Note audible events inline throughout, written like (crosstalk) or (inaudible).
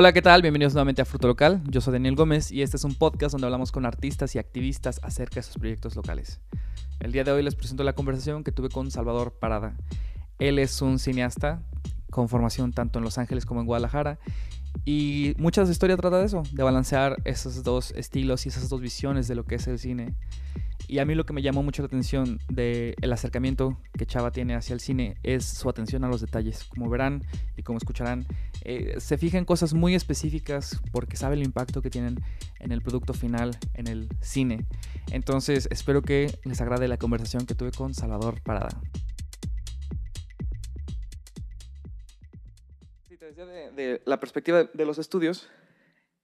Hola, ¿qué tal? Bienvenidos nuevamente a Fruto Local. Yo soy Daniel Gómez y este es un podcast donde hablamos con artistas y activistas acerca de sus proyectos locales. El día de hoy les presento la conversación que tuve con Salvador Parada. Él es un cineasta con formación tanto en Los Ángeles como en Guadalajara y mucha de historia trata de eso, de balancear esos dos estilos y esas dos visiones de lo que es el cine. Y a mí lo que me llamó mucho la atención del acercamiento que Chava tiene hacia el cine es su atención a los detalles. Como verán y como escucharán, eh, se fija en cosas muy específicas porque sabe el impacto que tienen en el producto final, en el cine. Entonces espero que les agrade la conversación que tuve con Salvador Parada. Sí, te decía de, de la perspectiva de, de los estudios,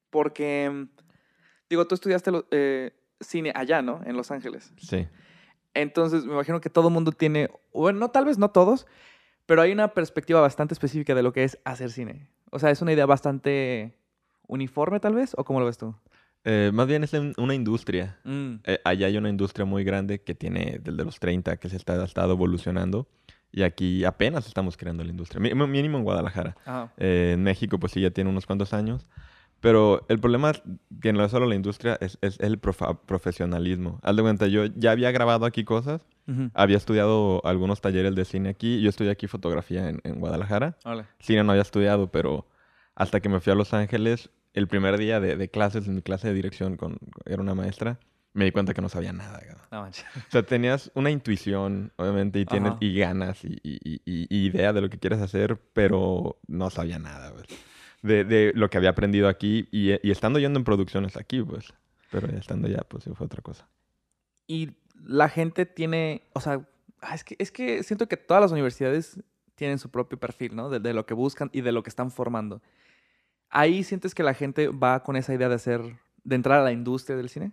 porque, digo, tú estudiaste... Lo, eh, cine allá, ¿no? En Los Ángeles. Sí. Entonces, me imagino que todo el mundo tiene, bueno, no, tal vez no todos, pero hay una perspectiva bastante específica de lo que es hacer cine. O sea, es una idea bastante uniforme, tal vez, o cómo lo ves tú? Eh, más bien es una industria. Mm. Eh, allá hay una industria muy grande que tiene desde los 30 que se está, ha estado evolucionando. Y aquí apenas estamos creando la industria. Mínimo en Guadalajara. Eh, en México, pues sí, ya tiene unos cuantos años. Pero el problema que no es solo la industria, es, es el profesionalismo. Haz de cuenta, yo ya había grabado aquí cosas, había estudiado algunos talleres de cine aquí, yo estudié aquí fotografía en, en Guadalajara. Cine no había estudiado, pero hasta que me fui a Los Ángeles, el primer día de, de clases, en mi clase de dirección, con, era una maestra, me di cuenta que no sabía nada. o sea, tenías una intuición, obviamente, y tienes y ganas y, y, y, idea de lo que quieres hacer, pero no sabía nada. Pues de, de lo que había aprendido aquí y, y, estando yendo en producciones aquí, pues. Pero estando ya, pues fue otra cosa. Y la gente tiene, o sea, ah, es que, es que siento que todas las universidades tienen su propio perfil, ¿no? De, de, lo que buscan y de lo que están formando. ¿Ahí sientes que la gente va con esa idea de hacer, de entrar a la industria del cine?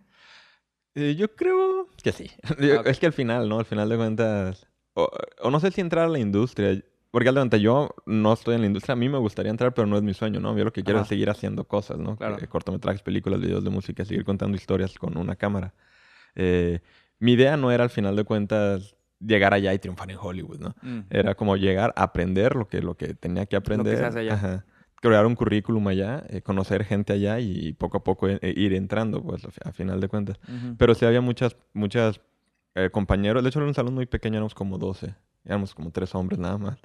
Eh, yo creo que sí. Ah, es que al final, ¿no? Al final de cuentas, o, o, no sé si entrar a la industria. Porque al yo no estoy en la industria, a mí me gustaría entrar, pero no es mi sueño, ¿no? Yo lo que quiero es seguir haciendo cosas, ¿no? Claro. cortometrajes, películas, videos de música, seguir contando historias con una cámara. Eh, mi idea no era al final de cuentas llegar allá y triunfar en Hollywood, ¿no? Mm. Era como llegar a aprender lo que, lo que tenía que aprender. Lo que se hace allá. Crear un currículum allá, eh, conocer gente allá y poco a poco eh, ir entrando, pues, a final de cuentas. Pero sí había muchas, muchas compañeros. De hecho, era un salón muy pequeño, éramos como 12 éramos como tres hombres nada más.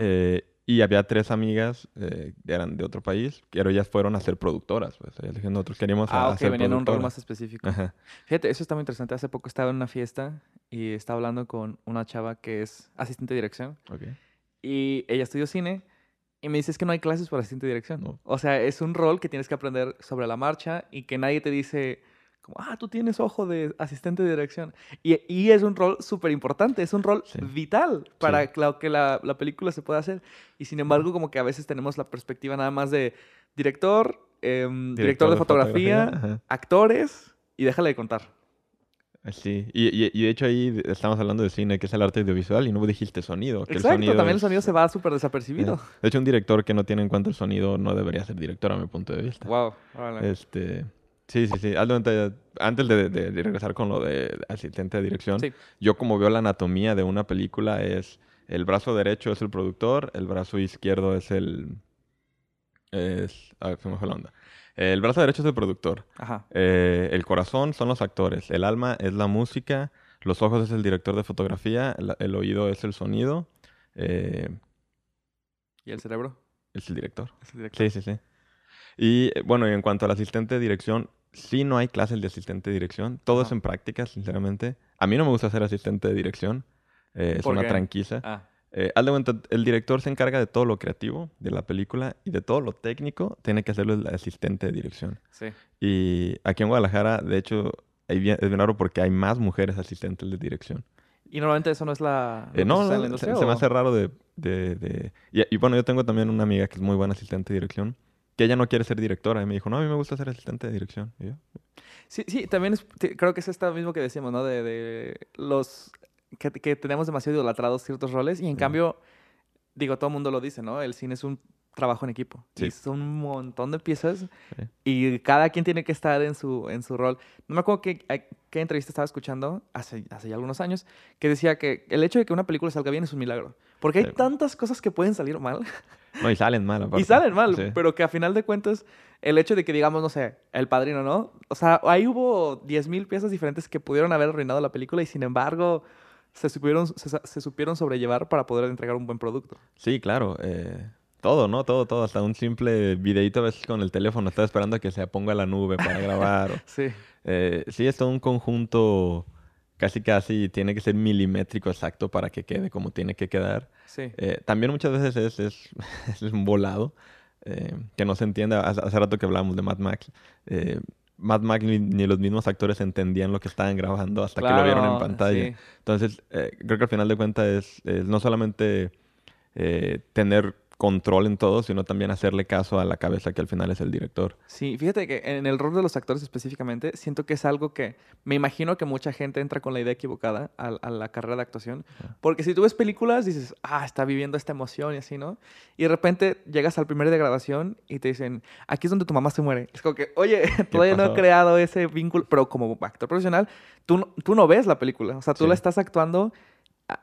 Eh, y había tres amigas eh, eran de otro país, pero ellas fueron a ser productoras. Pues. Ellas nosotros queríamos ah, ok, venían a un rol más específico. Fíjate, eso está muy interesante. Hace poco estaba en una fiesta y estaba hablando con una chava que es asistente de dirección. Okay. Y ella estudió cine y me dice es que no hay clases para asistente de dirección. O sea, es un rol que tienes que aprender sobre la marcha y que nadie te dice como, ah, tú tienes ojo de asistente de dirección. Y, y es un rol súper importante, es un rol vital para que la, la, película se pueda hacer. Y sin embargo, como que a veces tenemos la perspectiva nada más de director, em, director, de, fotografía, actores, y déjale de contar. Sí, y, y, de hecho ahí estamos hablando de cine, que es el arte audiovisual, y no dijiste sonido. Que Exacto, también el sonido se va súper desapercibido. De hecho, un director que no tiene en cuenta el sonido no debería ser director a mi punto de vista. Wow, Este, Sí, sí, sí. Antes de, de, regresar con lo de asistente de dirección, yo como veo la anatomía de una película es el brazo derecho es el productor, el brazo izquierdo es el... Es, a ver, se me fue la onda. El brazo derecho es el productor. Ajá. Eh, el corazón son los actores. El alma es la música. Los ojos es el director de fotografía. El, oído es el sonido. Eh, ¿Y el cerebro? Es el director. Es el director. Sí, sí, sí. Y eh, bueno, en cuanto al asistente de dirección, sí no hay clases de asistente de dirección. Todo es en práctica, sinceramente. A mí no me gusta ser asistente de dirección. Eh, es una tranquila. Ah. Eh, el director se encarga de todo lo creativo de la película y de todo lo técnico tiene que hacerlo el asistente de dirección. Sí. Y aquí en Guadalajara, de hecho, es bien raro porque hay más mujeres asistentes de dirección. Y normalmente eso no es la... Eh, no, se, me hace raro de... de, Y, y, bueno, yo tengo también una amiga que es muy buena asistente de dirección que ella no quiere ser directora. Y me dijo, no, a mí me gusta ser asistente de dirección. Sí, sí, también es, creo que es esto mismo que decíamos, ¿no? De, de los que, que, tenemos demasiado idolatrados ciertos roles y en cambio, digo, todo el mundo lo dice, ¿no? El cine es un trabajo en equipo. Sí. son un montón de piezas y cada quien tiene que estar en su, en su rol. No me acuerdo que, qué entrevista estaba escuchando hace, hace ya algunos años, que decía que el hecho de que una película salga bien es un milagro. Porque hay tantas cosas que pueden salir mal. No, y salen mal. (laughs) Y salen mal, pero que a final de cuentas, el hecho de que digamos, no sé, El Padrino, ¿no? O sea, ahí hubo 10.000 piezas diferentes que pudieron haber arruinado la película y sin embargo se supieron, se, supieron sobrellevar para poder entregar un buen producto. Sí, claro. Eh, todo, ¿no? Todo, todo. Hasta un simple videito a veces con el teléfono. Estás esperando a que se ponga la nube para grabar. (laughs) sí. Eh, sí, es todo un conjunto casi casi tiene que ser milimétrico exacto para que quede como tiene que quedar. Sí. Eh, también muchas veces es, es, (laughs) es un volado que no se entiende. Hace, rato que hablamos de Mad Max. Mad Max ni, los mismos actores entendían lo que estaban grabando hasta que lo vieron en pantalla. Entonces, creo que al final de cuentas es, es no solamente tener control en todo, sino también hacerle caso a la cabeza que al final es el director. Sí, fíjate que en el rol de los actores específicamente, siento que es algo que me imagino que mucha gente entra con la idea equivocada a, la carrera de actuación. Porque si tú ves películas, dices, ah, está viviendo esta emoción y así, ¿no? Y de repente llegas al primer de grabación y te dicen, aquí es donde tu mamá se muere. Es como que, oye, (laughs) todavía no he creado ese vínculo, pero como actor profesional, tú, tú no ves la película. O sea, tú la estás actuando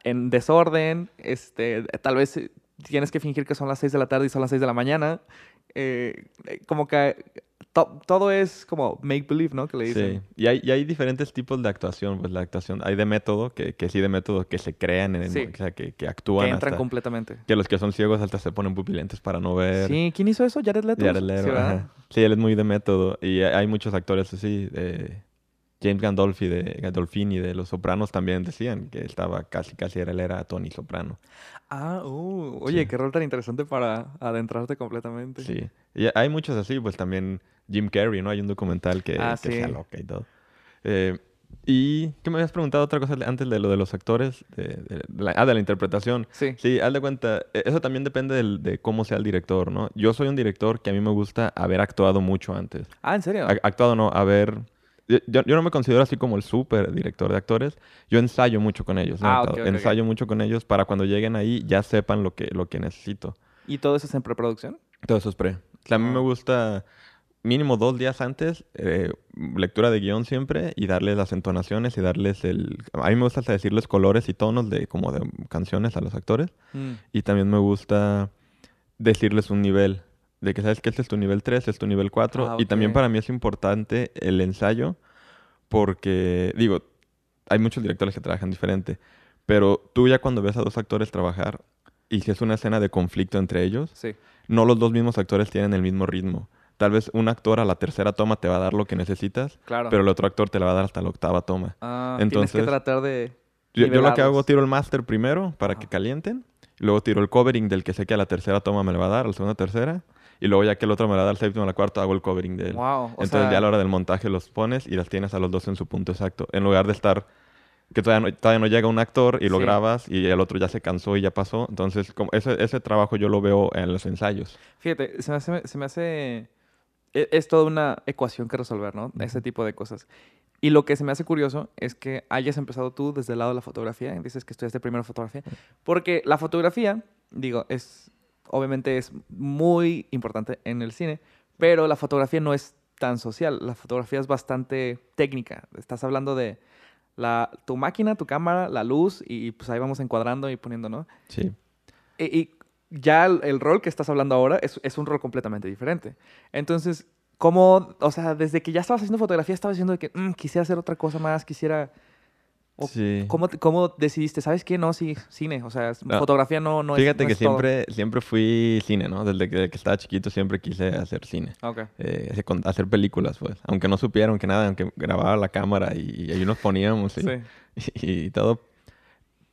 en desorden, este, tal vez tienes que fingir que son las 6 de la tarde y son las 6 de la mañana. Eh, eh, como que todo es como make believe, ¿no? Que le dicen. Sí, y hay, y hay diferentes tipos de actuación. Pues la actuación, hay de método, que, que sí de método, que se crean, en el, o sea, que, que actúan. Que entran completamente. Que los que son ciegos hasta se ponen pupilentes para no ver. Sí, ¿quién hizo eso? Jared Leto. Jared Leto, sí, sí, él es muy de método. Y hay muchos actores así, eh, James Gandolfi de Gandolfini de Los Sopranos también decían que estaba casi casi era él era Tony Soprano. Ah, uh, oye, qué rol tan interesante para adentrarte completamente. Sí. Y hay muchos así, pues también Jim Carrey, ¿no? Hay un documental que, ah, que sí. loca y todo. Eh, y que me habías preguntado otra cosa antes de lo de los actores, de, la, ah, de la interpretación. Sí. Sí, haz de cuenta, e, eso también depende de cómo sea el director, ¿no? Yo soy un director que a mí me gusta haber actuado mucho antes. Ah, ¿en serio? actuado no, haber yo, no me considero así como el súper director de actores. Yo ensayo mucho con ellos. Ah, ensayo mucho con ellos para cuando lleguen ahí ya sepan lo que, lo que necesito. ¿Y todo eso es en preproducción? Todo eso es pre. a mí me ah. gusta mínimo dos días antes, eh, lectura de guion siempre y darles las entonaciones y darles el... A mí me gusta hasta decirles colores y tonos de como de canciones a los actores. Mm. Y también me gusta decirles un nivel de que sabes que este es tu nivel 3, este es tu nivel 4. Ah, y también para mí es importante el ensayo porque, digo, hay muchos directores que trabajan diferente, pero tú ya cuando ves a dos actores trabajar y si es una escena de conflicto entre ellos, no los dos mismos actores tienen el mismo ritmo. Tal vez un actor a la tercera toma te va a dar lo que necesitas, pero el otro actor te la va a dar hasta la octava toma. Ah, Entonces, tienes que tratar de... Yo, yo, lo que hago, tiro el master primero para que calienten, luego tiro el covering del que sé que a la tercera toma me le va a dar, a la segunda tercera, y luego ya que el otro me la da al séptimo, a la cuarta, hago el covering de él. Entonces ya a la hora del montaje los pones y las tienes a los dos en su punto exacto. En lugar de estar que todavía no, todavía no llega un actor y lo grabas y el otro ya se cansó y ya pasó. Entonces, como ese, ese trabajo yo lo veo en los ensayos. Fíjate, se me hace... Se me hace... E, es, toda una ecuación que resolver, ¿no? Ese tipo de cosas. Y lo que se me hace curioso es que hayas empezado tú desde el lado de la fotografía. Dices que estudiaste primero fotografía. Porque la fotografía, digo, es obviamente es muy importante en el cine, pero la fotografía no es tan social. La fotografía es bastante técnica. Estás hablando de la, tu máquina, tu cámara, la luz, y pues ahí vamos encuadrando y poniendo, ¿no? Sí. Y, ya el, rol que estás hablando ahora es, es, un rol completamente diferente. Entonces, ¿cómo, o sea, desde que ya estabas haciendo fotografía, estabas diciendo que mm, quisiera hacer otra cosa más, quisiera sí. ¿cómo, decidiste? ¿Sabes qué? No, sí, cine. O sea, fotografía no, no Fíjate que siempre, siempre fui cine, ¿no? Desde que, estaba chiquito siempre quise hacer cine. Ok. Eh, hacer películas, pues. Aunque no supieron que nada, aunque grababa la cámara y, ahí nos poníamos (laughs) y, y, todo.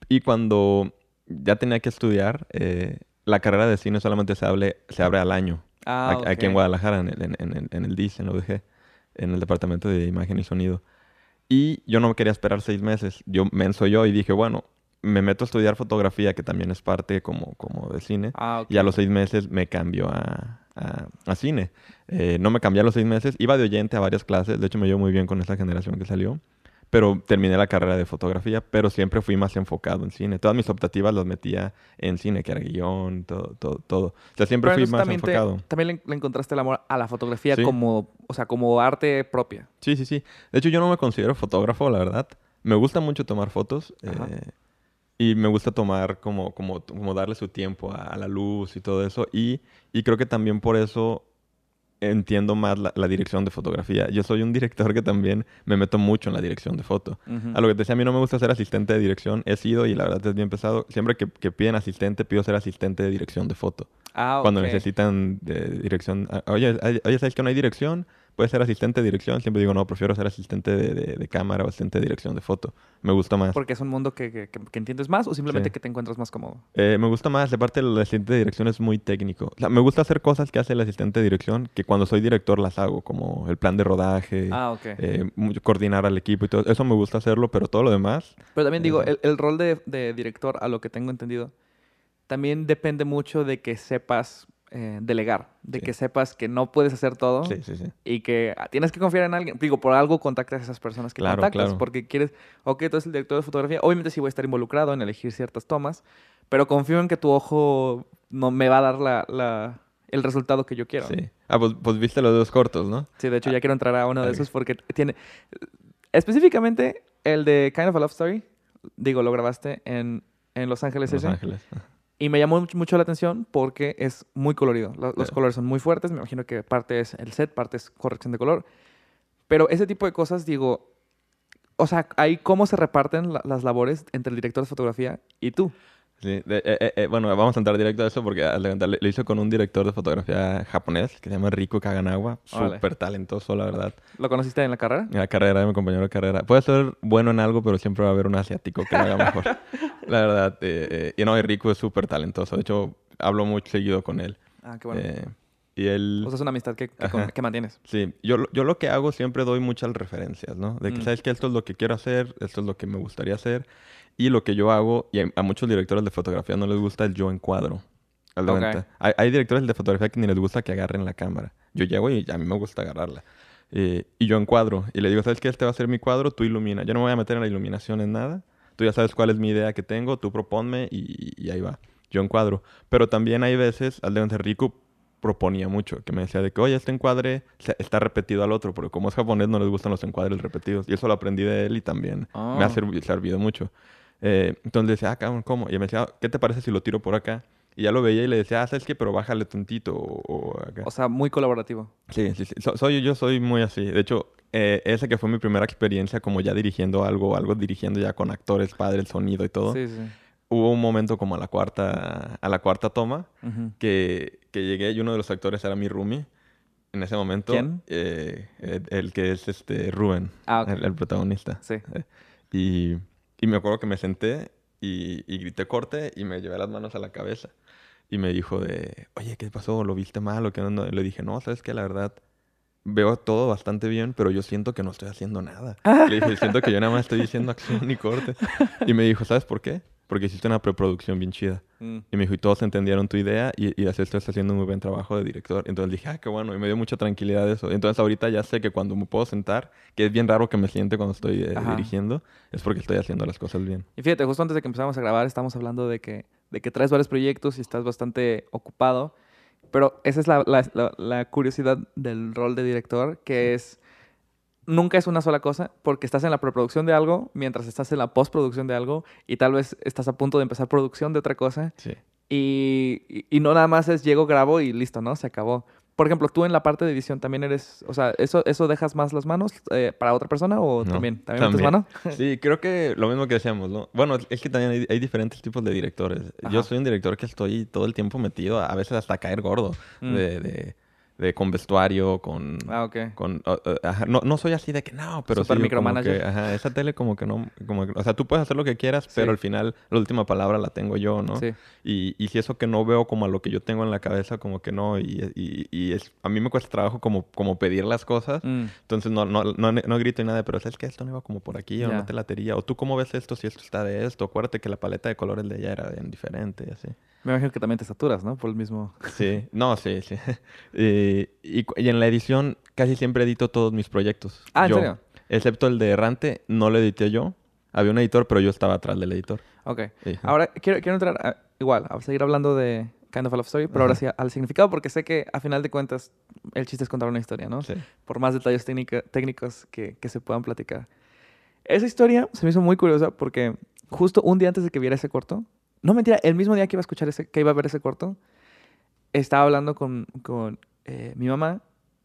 Y cuando ya tenía que estudiar, eh, la carrera de cine solamente se, abre, se abre al año. Ah, aquí en Guadalajara, en el, en, en, en el DIS, en la UDG, en el Departamento de Imagen y Sonido. Y yo no me quería esperar seis meses. Yo menso yo y dije, bueno, me meto a estudiar fotografía, que también es parte como, como de cine. Ah, y a los seis meses me cambio a, a, cine. Eh, no me cambié a los seis meses. Iba de oyente a varias clases. De hecho, me llevo muy bien con esa generación que salió. Pero terminé la carrera de fotografía, pero siempre fui más enfocado en cine. Todas mis optativas las metía en cine, que era guion, todo, todo, todo. O sea, siempre fui más enfocado. también le, encontraste el amor a la fotografía como, o sea, como arte propia. Sí, sí, sí. De hecho, yo no me considero fotógrafo, la verdad. Me gusta mucho tomar fotos. Eh, y me gusta tomar como, como, como darle su tiempo a, la luz y todo eso. Y, y creo que también por eso entiendo más la, dirección de fotografía. Yo soy un director que también me meto mucho en la dirección de foto. A lo que te decía, a mí no me gusta ser asistente de dirección. He sido, y la verdad es bien pesado, siempre que, que piden asistente, pido ser asistente de dirección de foto. Ah, Cuando necesitan de dirección. Ah, oye, oye, ¿sabes que no hay dirección? Puede ser asistente de dirección. Siempre digo, no, prefiero ser asistente de, cámara o asistente de dirección de foto. Me gusta más. ¿Porque es un mundo que, entiendes más o simplemente que te encuentras más cómodo? Eh, me gusta más. De parte, el asistente de dirección es muy técnico. O sea, me gusta hacer cosas que hace el asistente de dirección que cuando soy director las hago, como el plan de rodaje, ah, eh, coordinar al equipo y todo. Eso me gusta hacerlo, pero todo lo demás... Pero también digo, eh, el, rol de, de director, a lo que tengo entendido, también depende mucho de que sepas eh, delegar, de que sepas que no puedes hacer todo y que ah, tienes que confiar en alguien. Digo, por algo contactas a esas personas que contactas porque quieres, ok, tú eres el director de fotografía. Obviamente sí voy a estar involucrado en elegir ciertas tomas, pero confío en que tu ojo no me va a dar la, el resultado que yo quiero. Sí. Ah, pues, pues, viste los dos cortos, ¿no? Sí, de hecho ya quiero entrar a uno de esos porque tiene... Específicamente el de Kind of a Love Story, digo, lo grabaste en, en Los Ángeles. Los Ángeles. Y me llamó mucho la atención porque es muy colorido. Los, colores son muy fuertes. Me imagino que parte es el set, parte es corrección de color. Pero ese tipo de cosas, digo, o sea, ahí cómo se reparten las labores entre el director de fotografía y tú. Sí, eh, eh, eh, bueno, vamos a entrar directo a eso porque lo hizo con un director de fotografía japonés que se llama Rico Kaganawa. Súper talentoso, la verdad. ¿Lo conociste en la carrera? En la carrera, de mi compañero de carrera. Puede ser bueno en algo, pero siempre va a haber un asiático que lo haga mejor. (laughs) la verdad. y no, y Rico es súper talentoso. De hecho, hablo muy seguido con él. Ah, qué bueno. y él... O sea, es una amistad que, que, mantienes. Sí. Yo, yo lo que hago siempre doy muchas referencias, ¿no? De que, mm. ¿sabes que Esto es lo que quiero hacer, esto es lo que me gustaría hacer. Y lo que yo hago, y a muchos directores de fotografía no les gusta el yo encuadro. Okay. Hay, hay, directores de fotografía que ni les gusta que agarren la cámara. Yo llego y a mí me gusta agarrarla. Eh, y yo encuadro. Y le digo, ¿sabes qué? Este va a ser mi cuadro, tú ilumina. Yo no me voy a meter en la iluminación en nada. Tú ya sabes cuál es mi idea que tengo, tú proponme y, y ahí va. Yo encuadro. Pero también hay veces, al de Rico proponía mucho, que me decía de que, oye, este encuadre está repetido al otro, porque como es japonés no les gustan los encuadres repetidos. Y eso lo aprendí de él y también me ha ah. servido mucho. Eh, entonces le decía, ah, cabrón, ¿cómo? Y me decía, ¿qué te parece si lo tiro por acá? Y ya lo veía y le decía, ah, ¿sabes qué? Pero bájale tantito o, acá. O sea, muy colaborativo. Sí, sí, sí. soy, yo soy muy así. De hecho, eh, esa que fue mi primera experiencia como ya dirigiendo algo, algo dirigiendo ya con actores, padres, sonido y todo. Sí, sí. Hubo un momento como a la cuarta, a la cuarta toma que, que llegué y uno de los actores era mi roomie en ese momento. ¿Quién? Eh, el, que es este Rubén, ah, el, protagonista. Sí. y y me acuerdo que me senté y, grité corte y me llevé las manos a la cabeza. Y me dijo de, oye, ¿qué pasó? ¿Lo viste mal o qué onda? le dije, no, sabes que la verdad veo todo bastante bien, pero yo siento que no estoy haciendo nada. (laughs) Le dije, siento que yo nada más estoy diciendo acción y corte. Y me dijo, ¿sabes por qué? Porque hiciste una preproducción bien chida. Mm. Y me dijo, y todos entendieron tu idea y, y así estás haciendo un muy buen trabajo de director. Entonces dije, ah, qué bueno. Y me dio mucha tranquilidad eso. Entonces ahorita ya sé que cuando me puedo sentar, que es bien raro que me siente cuando estoy eh, dirigiendo, es porque estoy haciendo las cosas bien. Y fíjate, justo antes de que empezamos a grabar, estamos hablando de que, de que traes varios proyectos y estás bastante ocupado. Pero esa es la, la, la curiosidad del rol de director, que es nunca es una sola cosa, porque estás en la preproducción de algo, mientras estás en la postproducción de algo, y tal vez estás a punto de empezar producción de otra cosa. Sí. Y, y, no nada más es llego, grabo y listo, ¿no? Se acabó. Por ejemplo, tú en la parte de edición también eres, o sea, ¿eso, eso dejas más las manos eh, para otra persona o también? ¿También, metes mano? Sí, creo que lo mismo que decíamos, ¿no? Bueno, es que también hay, diferentes tipos de directores. Yo soy un director que estoy todo el tiempo metido, a veces hasta caer gordo, mm. de de, con vestuario, con... Ah, ok. Con, no, no, soy así de que no, pero Super sí, micromanager. ajá, esa tele como que no... Como, o sea, tú puedes hacer lo que quieras, pero al final la última palabra la tengo yo, ¿no? Sí. Y, y si eso que no veo como a lo que yo tengo en la cabeza, como que no, y, y, y es, a mí me cuesta trabajo como, como pedir las cosas, mm. entonces no, no, no, no, grito ni nada, pero ¿sabes que esto no iba como por aquí o no te latería? O tú cómo ves esto si esto está de esto, acuérdate que la paleta de colores de ella era bien diferente y así. Me imagino que también te saturas, ¿no? Por el mismo... Sí, no, sí, sí. (laughs) y, y, en la edición casi siempre edito todos mis proyectos. Ah, ¿en serio? Excepto el de Errante, no lo edité yo. Había un editor, pero yo estaba atrás del editor. Ok. Ahora quiero, quiero entrar, igual, a seguir hablando de Kind of a Love Story, pero ahora sí al significado, porque sé que a final de cuentas el chiste es contar una historia, ¿no? Sí. Por más detalles técnicos que, que se puedan platicar. Esa historia se me hizo muy curiosa porque justo un día antes de que viera ese corto, no mentira, el mismo día que iba a escuchar ese, que iba a ver ese corto, estaba hablando con, con eh, mi mamá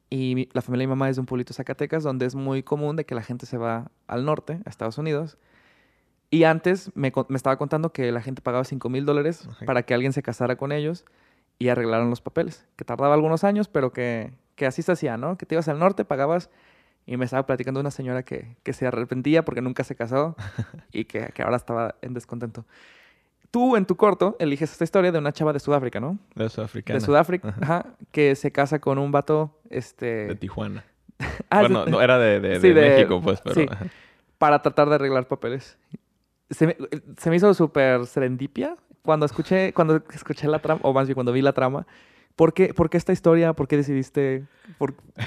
y la familia de mi mamá es de un pueblito Zacatecas donde es muy común de que la gente se va al norte, a Estados Unidos. Y antes me, me estaba contando que la gente pagaba 5 mil dólares para que alguien se casara con ellos y arreglaran los papeles. Que tardaba algunos años, pero que, que así se hacía, ¿no? Que te ibas al norte, pagabas y me estaba platicando una señora que, que se arrepentía porque nunca se casó (laughs) y que, que, ahora estaba en descontento. Tú en tu corto eliges esta historia de una chava de Sudáfrica, ¿no? De Sudáfrica. De Sudáfrica, ajá. que se casa con un vato, este... De Tijuana. (laughs) ah, bueno, no, era de, de, México, pues, pero... Sí, para tratar de arreglar papeles. Se me, se me hizo súper serendipia cuando escuché, cuando escuché la trama, o más bien cuando vi la trama, ¿Por qué, ¿Por qué, esta historia? ¿Por qué decidiste?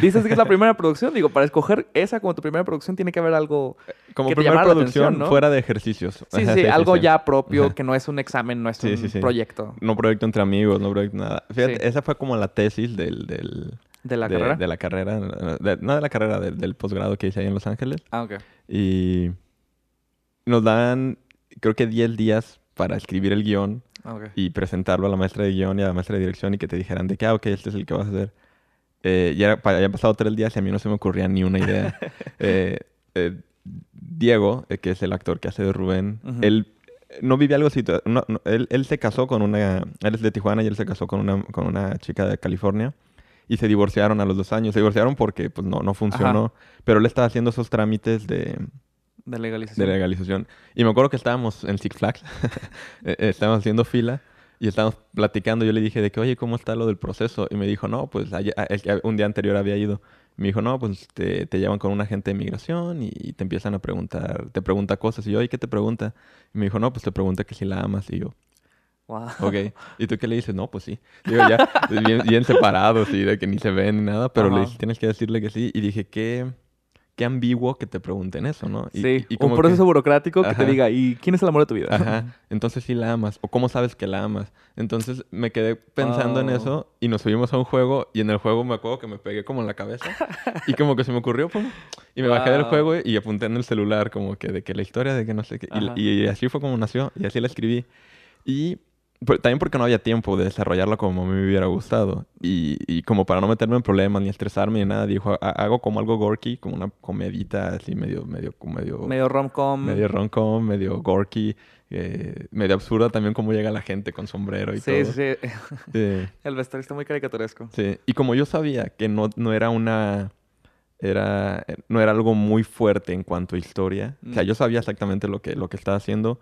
Dices que es la primera producción. Digo, para escoger esa como tu primera producción tiene que haber algo como primera producción fuera de ejercicios. Sí, sí, algo ya propio que no es un examen, no es un proyecto. No proyecto entre amigos, no proyecto nada. Fíjate, esa fue como la tesis del... del ¿De la carrera? De la carrera, no de la carrera, del posgrado que hice ahí en Los Ángeles. Ah, ok. Y nos dan, creo que 10 días para escribir el guion y presentarlo a la maestra de guion y a la maestra de dirección y que te dijeran de que, ah, ok, este es el que vas a hacer. Eh, ya, habían pasado tres días y a mí no se me ocurría ni una idea. (laughs) Eh, eh, Diego, que es el actor que hace de Rubén, él no vive algo así. él, él, se casó con una. Él es de Tijuana y él se casó con una, con una chica de California. Y se divorciaron a los dos años. Se divorciaron porque pues, no, no funcionó. Pero él estaba haciendo esos trámites de de legalización. De legalización. Y me acuerdo que estábamos en Six Flags, (laughs) eh, estábamos haciendo fila y estábamos platicando. Yo le dije de que, oye, ¿cómo está lo del proceso? Y me dijo, no, pues un día anterior había ido. Me dijo, no, pues te, te llevan con un agente de migración y, te empiezan a preguntar, te pregunta cosas. Y yo, oye, ¿qué te pregunta? Y me dijo, no, pues te pregunta que si la amas. Y yo, Wow. Ok. (laughs) ¿Y tú qué le dices? No, pues sí. Digo, ya, bien, separados y de que ni se ven ni nada, pero le dije, tienes que decirle que sí. Y dije, ¿qué, qué ambiguo que te pregunten eso, ¿no? sí, y un proceso burocrático que te diga, ¿y quién es el amor de tu vida? Ajá, entonces sí la amas, o cómo sabes que la amas. Entonces me quedé pensando en eso y nos subimos a un juego y en el juego me acuerdo que me pegué como en la cabeza y como que se me ocurrió, pum, y me bajé del juego y apunté en el celular como que de que la historia de que no sé qué, y, y así fue como nació y así la escribí. Y también porque no había tiempo de desarrollarlo como a mí me hubiera gustado. Y, y como para no meterme en problemas ni estresarme ni nada, dijo, hago como algo gorky, como una comedita así medio, medio, medio... Medio rom-com. Medio rom-com, medio gorky, eh, medio absurda también como llega la gente con sombrero y todo. Sí, sí. sí. (laughs) El vestuario está muy caricaturesco. Sí. Y como yo sabía que no, no era una... Era, no era algo muy fuerte en cuanto a historia. O sea, mm. yo sabía exactamente lo que, lo que estaba haciendo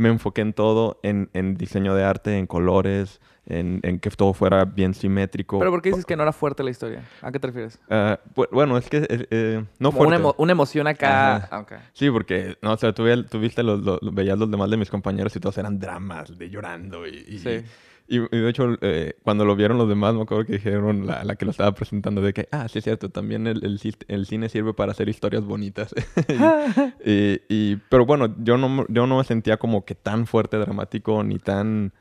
me enfoqué en todo, en, en diseño de arte, en colores, en, en, que todo fuera bien simétrico. ¿Pero por qué dices que no era fuerte la historia? ¿A qué te refieres? Uh, bueno, es que eh, eh no fuerte. Una, una, emoción acá. Ah, okay. Sí, porque, no, o sea, tú, viste los, los, veías los demás de mis compañeros y todos eran dramas de llorando y, y sí. Y, de hecho, eh, cuando lo vieron los demás, me acuerdo que dijeron, la, la, que lo estaba presentando, de que, ah, sí es cierto, también el, el, el cine sirve para hacer historias bonitas. (laughs) y, y, pero bueno, yo no, yo no me sentía como que tan fuerte, dramático, ni tan...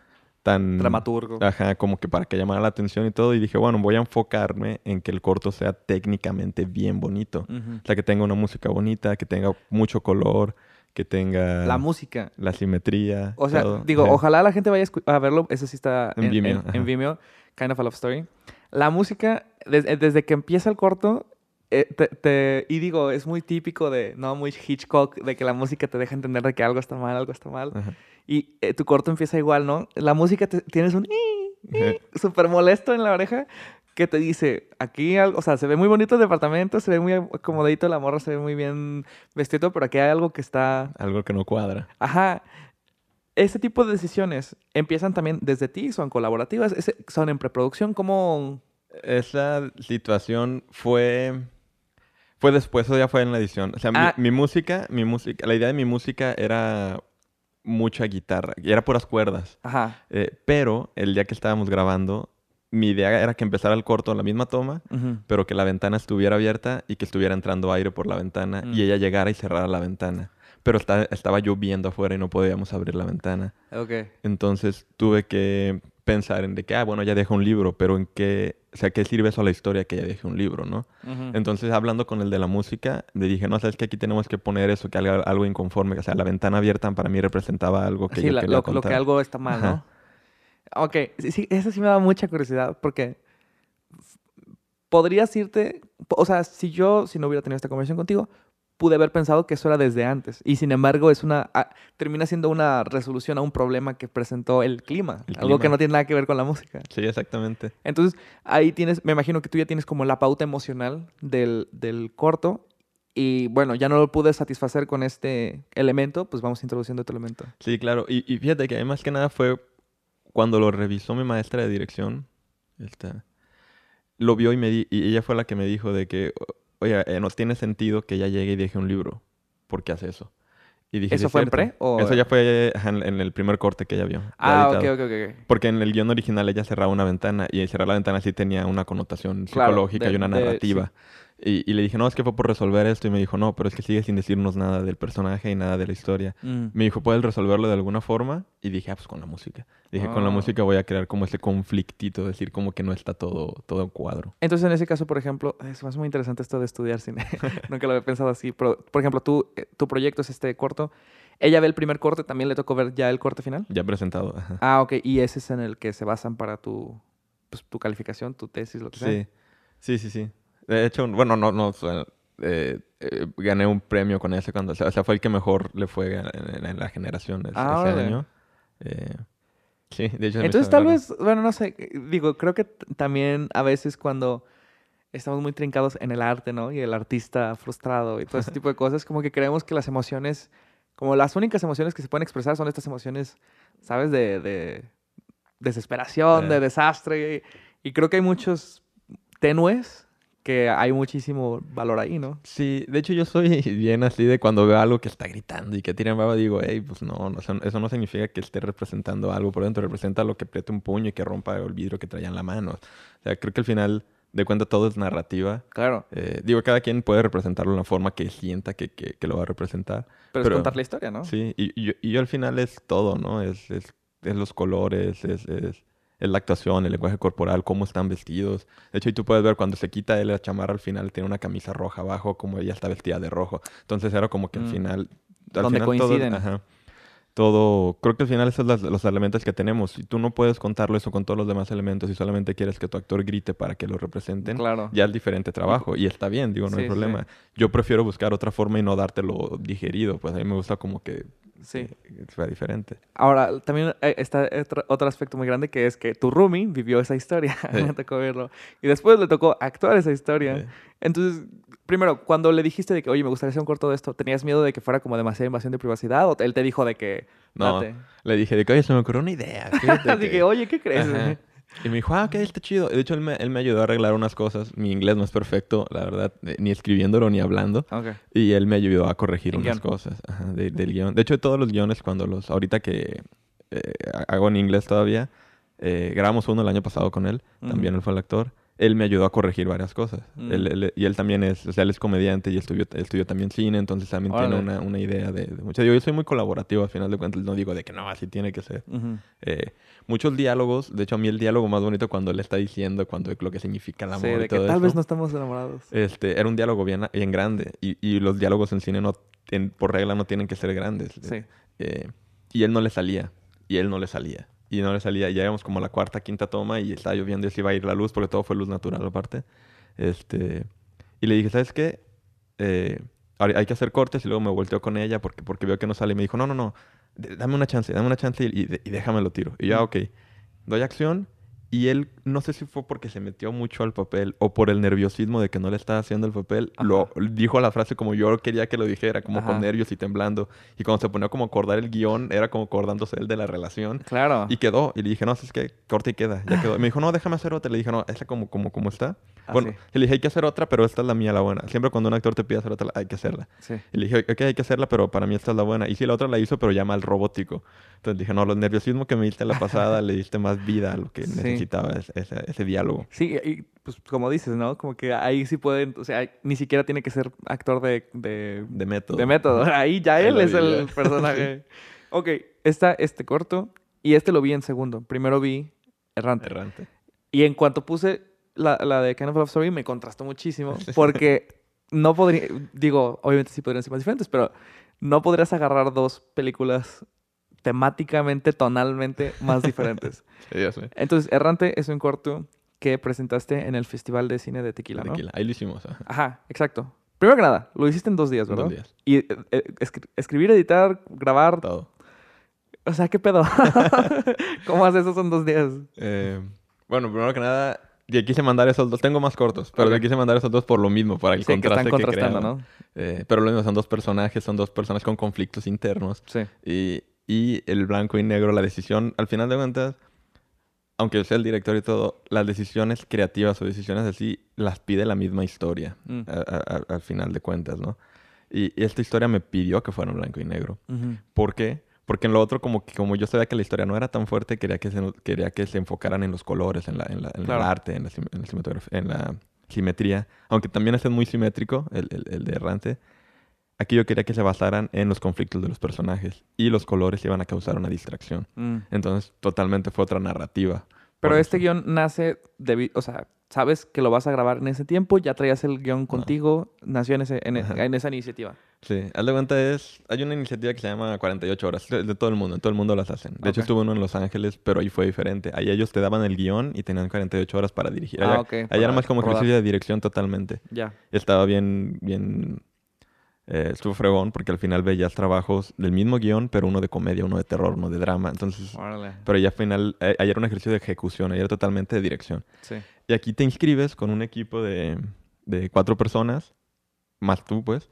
tan Dramaturgo. Ajá, como que para que llamara la atención y todo. Y dije, bueno, voy a enfocarme en que el corto sea técnicamente bien bonito. O sea, que tenga una música bonita, que tenga mucho color, que tenga... La música. La simetría. O sea, digo, ojalá la gente vaya a verlo. Eso sí está en, Vimeo. En, Vimeo. Kind of a Love Story. La música, desde que empieza el corto, eh, te, y digo, es muy típico de, no muy Hitchcock, de que la música te deja entender de que algo está mal, algo está mal. Y eh, tu corto empieza igual, ¿no? La música tienes un súper molesto en la oreja, que te dice, aquí, o sea, se ve muy bonito el departamento, se ve muy acomodadito, la morra se ve muy bien vestido, pero aquí hay algo que está... Algo que no cuadra. Ajá. Este tipo de decisiones empiezan también desde ti, son colaborativas, son en preproducción, ¿cómo...? Esa situación fue... Fue después, eso ya fue en la edición. O sea, mi, ah. música, mi música, la idea de mi música era mucha guitarra, y era puras cuerdas. Ajá. Eh, pero el día que estábamos grabando, mi idea era que empezara el corto en la misma toma, pero que la ventana estuviera abierta y que estuviera entrando aire por la ventana y mm. ella llegara y cerrara la ventana. Pero estaba lloviendo afuera y no podíamos abrir la ventana. Okay. Entonces tuve que pensar en de que, ah, bueno, ya deja un libro, pero en qué, o sea, ¿qué sirve eso a la historia que ya deje un libro, no? Entonces, hablando con el de la música, le dije, no, sabes que aquí tenemos que poner eso, que algo, algo inconforme, o sea, la ventana abierta para mí representaba algo que yo quería lo, lo, que algo está mal, ¿no? Ok, sí, eso sí me da mucha curiosidad porque podrías irte, o sea, si yo, si no hubiera tenido esta conversación contigo, pude haber pensado que eso era desde antes. Y sin embargo, es una ah, termina siendo una resolución a un problema que presentó el clima. algo que no tiene nada que ver con la música. Sí, exactamente. Entonces, ahí tienes, me imagino que tú ya tienes como la pauta emocional del, del corto. Y bueno, ya no lo pude satisfacer con este elemento, pues vamos introduciendo otro elemento. Sí, claro. Y, y fíjate que más que nada fue cuando lo revisó mi maestra de dirección, esta, lo vio y, me y ella fue la que me dijo de que, oye, eh, no tiene sentido que ella llegue y deje un libro. ¿Por qué hace eso? Y dije, ¿Eso fue en pre? Eso ya fue en, el primer corte que ella vio. Ah, ok, ok, ok. Porque en el guion original ella cerraba una ventana y cerrar la ventana sí tenía una connotación psicológica y una narrativa. Y, le dije, no, es que fue por resolver esto. Y me dijo, no, pero es que sigue sin decirnos nada del personaje y nada de la historia. Mm. Me dijo, ¿puedes resolverlo de alguna forma? Y dije, ah, pues con la música. Dije, con la ah. música voy a crear como ese conflictito, decir como que no está todo, todo cuadro. Entonces, en ese caso, por ejemplo, es más muy interesante esto de estudiar cine. (laughs) Nunca lo había pensado así. Pero, por ejemplo, tú, eh, tu proyecto es este corto. ¿Ella ve el primer corte? ¿También le tocó ver ya el corte final? Ya presentado. Ah, ok. ¿Y ese es en el que se basan para tu, pues, tu calificación, tu tesis, lo que sea? Sí. Sí, sí, sí. De hecho, bueno, no, no, eh, eh, gané un premio con ese cuando, o sea, fue el que mejor le fue en, la generación ese, ah, año. Eh, sí, de hecho. Entonces tal vez, bueno, no sé, digo, creo que también a veces cuando estamos muy trincados en el arte, ¿no? Y el artista frustrado y todo ese (laughs) tipo de cosas, como que creemos que las emociones, como las únicas emociones que se pueden expresar son estas emociones, ¿sabes? De, de desesperación, de desastre. Y creo que hay muchos tenues que hay muchísimo valor ahí, ¿no? Sí, de hecho yo soy (laughs) bien así de cuando veo algo que está gritando y que tira baba, digo, hey, pues no, eso, no significa que esté representando algo por dentro, representa lo que apriete un puño y que rompa el vidrio que traía en la mano. O sea, creo que al final de cuenta todo es narrativa. Claro. Eh, digo, cada quien puede representarlo de una forma que sienta que, que, lo va a representar. Pero, es contar la historia, ¿no? Sí, y, y, y, yo al final es todo, ¿no? Es, es, es los colores, es, es es la actuación, el lenguaje corporal, cómo están vestidos. De hecho, y tú puedes ver cuando se quita él la chamarra al final, tiene una camisa roja abajo, como ella está vestida de rojo. Entonces era como que al mm. final... Al Donde coinciden. ajá, todo, creo que al final esos son los elementos que tenemos. Si tú no puedes contarlo eso con todos los demás elementos y solamente quieres que tu actor grite para que lo representen, claro. ya es diferente trabajo. Y está bien, digo, no hay problema. Yo prefiero buscar otra forma y no dártelo digerido. Pues a mí me gusta como que Sí. Fue diferente. Ahora, también eh, está otro, aspecto muy grande que es que tu roomie vivió esa historia. (laughs) me tocó verlo. Y después le tocó actuar esa historia. Entonces, primero, cuando le dijiste de que, oye, me gustaría hacer un corto de esto, ¿tenías miedo de que fuera como demasiada invasión de privacidad? ¿O él te dijo de que... No, le dije de que, oye, se me ocurrió una idea. (laughs) Así que, oye, ¿qué crees? Y me dijo, ah, ok, está chido. De hecho, él me, él me, ayudó a arreglar unas cosas. Mi inglés no es perfecto, la verdad, eh, ni escribiéndolo ni hablando. Y él me ayudó a corregir unas cosas del guion. De hecho, de todos los guiones, cuando los. Ahorita que eh, hago en inglés todavía, eh, grabamos uno el año pasado con él. También él fue el actor él me ayudó a corregir varias cosas. Mm. y él también es, o sea, él es comediante y estudió, estudió también cine, entonces también tiene una, una, idea de, de mucho. Yo soy muy colaborativo al final de cuentas, no digo de que no, así tiene que ser. eh, muchos diálogos, de hecho a mí el diálogo más bonito cuando él está diciendo cuando lo que significa el amor sí, de que tal vez no estamos enamorados. Este, era un diálogo bien, bien grande y, y los diálogos en cine no, por regla no tienen que ser grandes. Sí. Eh, y él no le salía, y él no le salía y no le salía. Ya íbamos como la cuarta, quinta toma y estaba lloviendo y se iba a ir la luz porque todo fue luz natural aparte. Este, y le dije, ¿sabes qué? Eh, hay que hacer cortes y luego me volteó con ella porque, porque veo que no sale y me dijo, no, no, no, dame una chance, dame una chance y, y, y déjame lo tiro. Y yo, ah, ok, doy acción y él, no sé si fue porque se metió mucho al papel o por el nerviosismo de que no le estaba haciendo el papel, lo dijo la frase como yo quería que lo dijera, como con nervios y temblando. Y cuando se ponía como a acordar el guion, era como acordándose él de la relación. Claro. Y quedó. Y le dije, no, es que corta y queda. Ya quedó. Y (laughs) me dijo, no, déjame hacer otra. Le dije, no, esa como, como, como está. Ah, bueno, le dije, hay que hacer otra, pero esta es la mía, la buena. Siempre cuando un actor te pide hacer otra, hay que hacerla. Sí. Y le dije, ok, hay que hacerla, pero para mí esta es la buena. Y sí, la otra la hizo, pero ya mal robótico. Entonces dije, no, los nerviosismo que me diste la pasada (laughs) le diste más vida a lo que necesitaba. Necesitaba ese, diálogo. Sí, y pues como dices, ¿no? Como que ahí sí pueden, o sea, ni siquiera tiene que ser actor de... De, de método. De método. (laughs) Ahí ya él es el (laughs) personaje. (laughs) Ok, está este corto y este lo vi en segundo. Primero vi Errante. Errante. Y en cuanto puse la, la de Kind of Love Story, me contrastó muchísimo porque no podría, digo, obviamente sí podrían ser más diferentes, pero no podrías agarrar dos películas temáticamente, tonalmente más diferentes. (laughs) sí, ya sé. Entonces, Errante es un corto que presentaste en el Festival de Cine de Tequila, ¿no? Tequila, ahí lo hicimos. Ajá, exacto. Primero que nada, lo hiciste en dos días, ¿verdad? dos días. Y eh, eh, escribir, editar, grabar. Todo. O sea, ¿qué pedo? (laughs) ¿Cómo haces eso en dos días? Eh, bueno, primero que nada, y quise mandar esos dos. Tengo más cortos, pero okay. quise mandar esos dos por lo mismo, para el sí, contraste que, están contrastando, ¿no? Eh, pero lo mismo, son dos personajes, son dos personas con conflictos internos. Sí. Y, y el blanco y negro, la decisión, al final de cuentas, aunque yo sea el director y todo, las decisiones creativas o decisiones así las pide la misma historia, mm. al final de cuentas, ¿no? Y, y, esta historia me pidió que fuera en blanco y negro. ¿Por qué? Porque en lo otro, como, que, como yo sabía que la historia no era tan fuerte, quería que se, quería que se enfocaran en los colores, en, la, en, la, en el arte, en la, en la, simetría. Aunque también es muy simétrico, el, el, el, de Errante. Aquí yo quería que se basaran en los conflictos de los personajes. Y los colores iban a causar una distracción. Mm. Entonces, totalmente fue otra narrativa. Pero este guion nace, de, o sea, sabes que lo vas a grabar en ese tiempo, ya traías el guion contigo, nació en, ese, en, en esa iniciativa. Sí, haz de cuenta es, hay una iniciativa que se llama 48 horas, de, todo el mundo, en todo el mundo las hacen. De hecho estuve uno en Los Ángeles, pero ahí fue diferente. Ahí ellos te daban el guion y tenían 48 horas para dirigir. Allá, ah, allá era más como ejercicio de dirección totalmente. Ya. Estaba bien, bien, eh, estuvo fregón porque al final veías trabajos del mismo guion, pero uno de comedia, uno de terror, uno de drama. Entonces, pero ya al final, eh, ahí era un ejercicio de ejecución, ahí era totalmente de dirección. Sí. Y aquí te inscribes con un equipo de, de cuatro personas, más tú pues,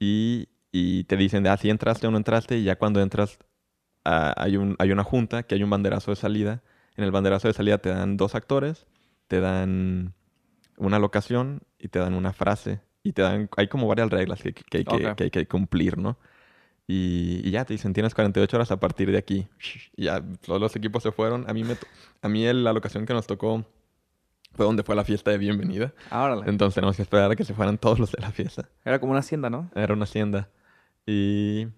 y, y te dicen ah, si entraste o no entraste, y ya cuando entras ah, hay, un, hay una junta, que hay un banderazo de salida. En el banderazo de salida te dan dos actores, te dan una locación y te dan una frase. Y te dan, hay como varias reglas que, que, hay, que, que hay que cumplir, ¿no? Y, y, ya te dicen, tienes 48 horas a partir de aquí. Y ya todos los equipos se fueron. A mí, me a mí la locación que nos tocó fue donde fue la fiesta de bienvenida. Ah, Entonces tenemos que esperar a que se fueran todos los de la fiesta. Era como una hacienda, ¿no? Era una hacienda. Y,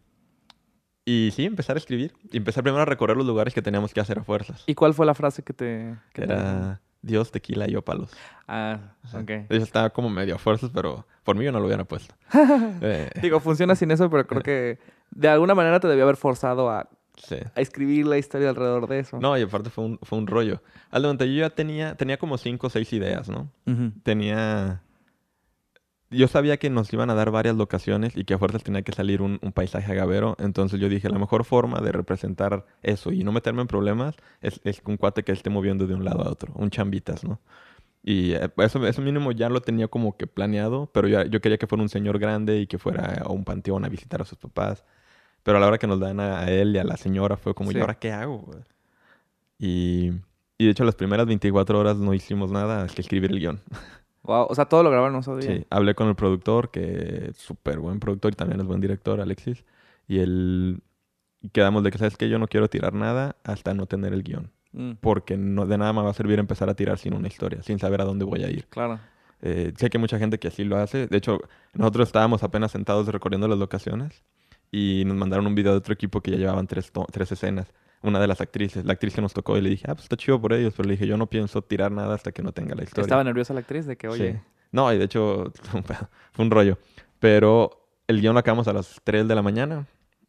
y sí, empezar a escribir. Y empezar primero a recorrer los lugares que teníamos que hacer a fuerzas. ¿Y cuál fue la frase que te...? Era Dios, tequila y palos. Ah, ok. Eso estaba como medio a fuerzas, pero por mí yo no lo hubiera puesto. (laughs) eh. Digo, funciona sin eso, pero creo que de alguna manera te debió haber forzado a, a escribir la historia alrededor de eso. No, y aparte fue un, fue un rollo. Al momento yo ya tenía, tenía como cinco o seis ideas, ¿no? Tenía yo sabía que nos iban a dar varias locaciones y que a fuerzas tenía que salir un, paisaje agavero. Entonces yo dije, la mejor forma de representar eso y no meterme en problemas es, es un cuate que esté moviendo de un lado a otro, un chambitas, ¿no? Y eh, eso, eso mínimo ya lo tenía como que planeado, pero yo, yo quería que fuera un señor grande y que fuera a un panteón a visitar a sus papás. Pero a la hora que nos dan a, él y a la señora fue como, ¿y ahora qué hago? Y, y de hecho las primeras 24 horas no hicimos nada que escribir el guion. (laughs) Wow, o sea, todo lo grabaron día. Sí, hablé con el productor, que es súper buen productor y también es buen director, Alexis. Y él quedamos de que, ¿sabes que Yo no quiero tirar nada hasta no tener el guion. Mm. Porque no, de nada me va a servir empezar a tirar sin una historia, sin saber a dónde voy a ir. Claro. Eh, sé que hay mucha gente que así lo hace. De hecho, nosotros estábamos apenas sentados recorriendo las locaciones y nos mandaron un video de otro equipo que ya llevaban tres, tres escenas una de las actrices, la actriz que nos tocó, y le dije, ah, pues está chido por ellos, pero le dije, yo no pienso tirar nada hasta que no tenga la historia. ¿Estaba nerviosa la actriz de que, oye? Sí. No, y de hecho, (laughs) fue un rollo. Pero el guion lo acabamos a las 3 de la mañana,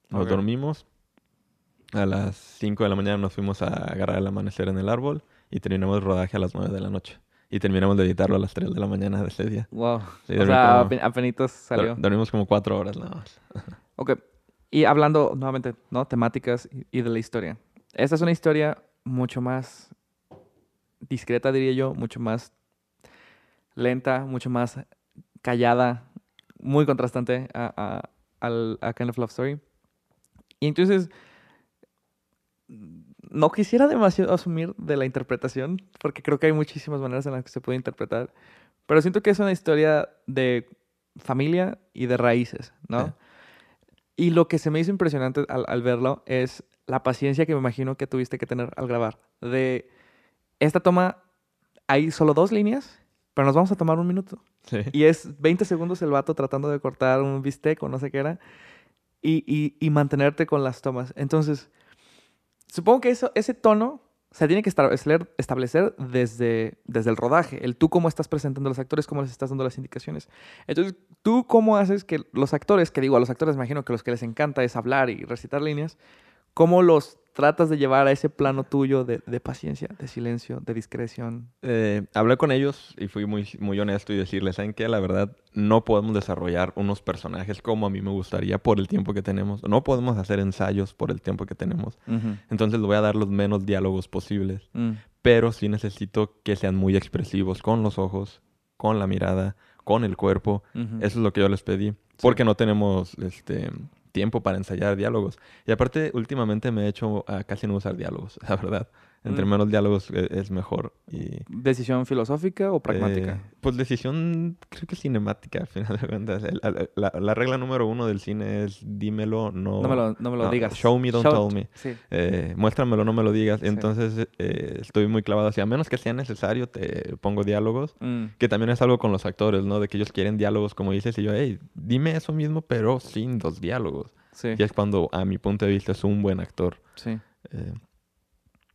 nos dormimos. A las 5 de la mañana nos fuimos a agarrar el amanecer en el árbol y terminamos el rodaje a las 9 de la noche. Y terminamos de editarlo a las 3 de la mañana de ese día. Wow. o sea, apenas salió. Dormimos como 4 horas nada más. ok. Y hablando nuevamente, ¿no? Temáticas y de la historia. Esta es una historia mucho más discreta, diría yo, mucho más lenta, mucho más callada, muy contrastante a, a, Kind of Love Story. Y entonces, no quisiera demasiado asumir de la interpretación, porque creo que hay muchísimas maneras en las que se puede interpretar, pero siento que es una historia de familia y de raíces, ¿no? Y lo que se me hizo impresionante al, verlo es la paciencia que me imagino que tuviste que tener al grabar. De esta toma hay solo dos líneas, pero nos vamos a tomar un minuto. Y es 20 segundos el vato tratando de cortar un bistec o no sé qué era. Y, y, mantenerte con las tomas. Entonces, supongo que eso, ese tono se tiene que establecer, desde, desde el rodaje. El tú cómo estás presentando a los actores, cómo les estás dando las indicaciones. Entonces, tú cómo haces que los actores, que digo, a los actores imagino que los que les encanta es hablar y recitar líneas, cómo los tratas de llevar a ese plano tuyo de, paciencia, de silencio, de discreción? Eh, hablé con ellos y fui muy, muy honesto y decirles, ¿saben qué? La verdad, no podemos desarrollar unos personajes como a mí me gustaría por el tiempo que tenemos. No podemos hacer ensayos por el tiempo que tenemos. Entonces les voy a dar los menos diálogos posibles. Mm. Pero sí necesito que sean muy expresivos con los ojos, con la mirada, con el cuerpo. Eso es lo que yo les pedí. Porque no tenemos este, tiempo para ensayar diálogos. Y aparte, últimamente me he hecho a casi no usar diálogos, (laughs) la verdad. Entre mm. menos diálogos e, es mejor. Y, ¿Decisión filosófica o pragmática? Eh, pues decisión, creo que cinemática, al final de cuentas. La, regla número uno del cine es dímelo, no... No me lo, no me lo digas. Show me, don't tell me. Eh, muéstramelo, no me lo digas. Entonces, eh, estoy muy clavado así. A menos que sea necesario, te pongo diálogos. Mm. Que también es algo con los actores, ¿no? De que ellos quieren diálogos, como dices, y yo, hey, dime eso mismo, pero sin dos diálogos. Sí. Y es cuando, a mi punto de vista, es un buen actor. Sí.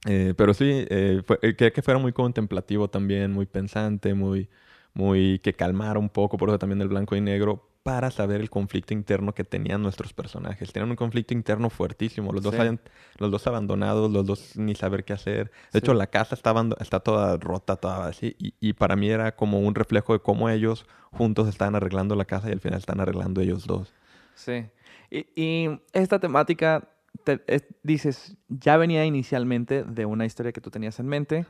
Eh, pero sí, eh, eh, quería que fuera muy contemplativo también, muy pensante, muy, muy que calmara un poco, por eso también el blanco y negro, para saber el conflicto interno que tenían nuestros personajes. Tenían un conflicto interno fuertísimo, los dos, los dos abandonados, los dos ni saber qué hacer. De hecho, la casa está, está toda rota, toda así, y, y, para mí era como un reflejo de cómo ellos juntos estaban arreglando la casa y al final están arreglando ellos dos. Sí. Y, y esta temática dices, ya venía inicialmente de una historia que tú tenías en mente,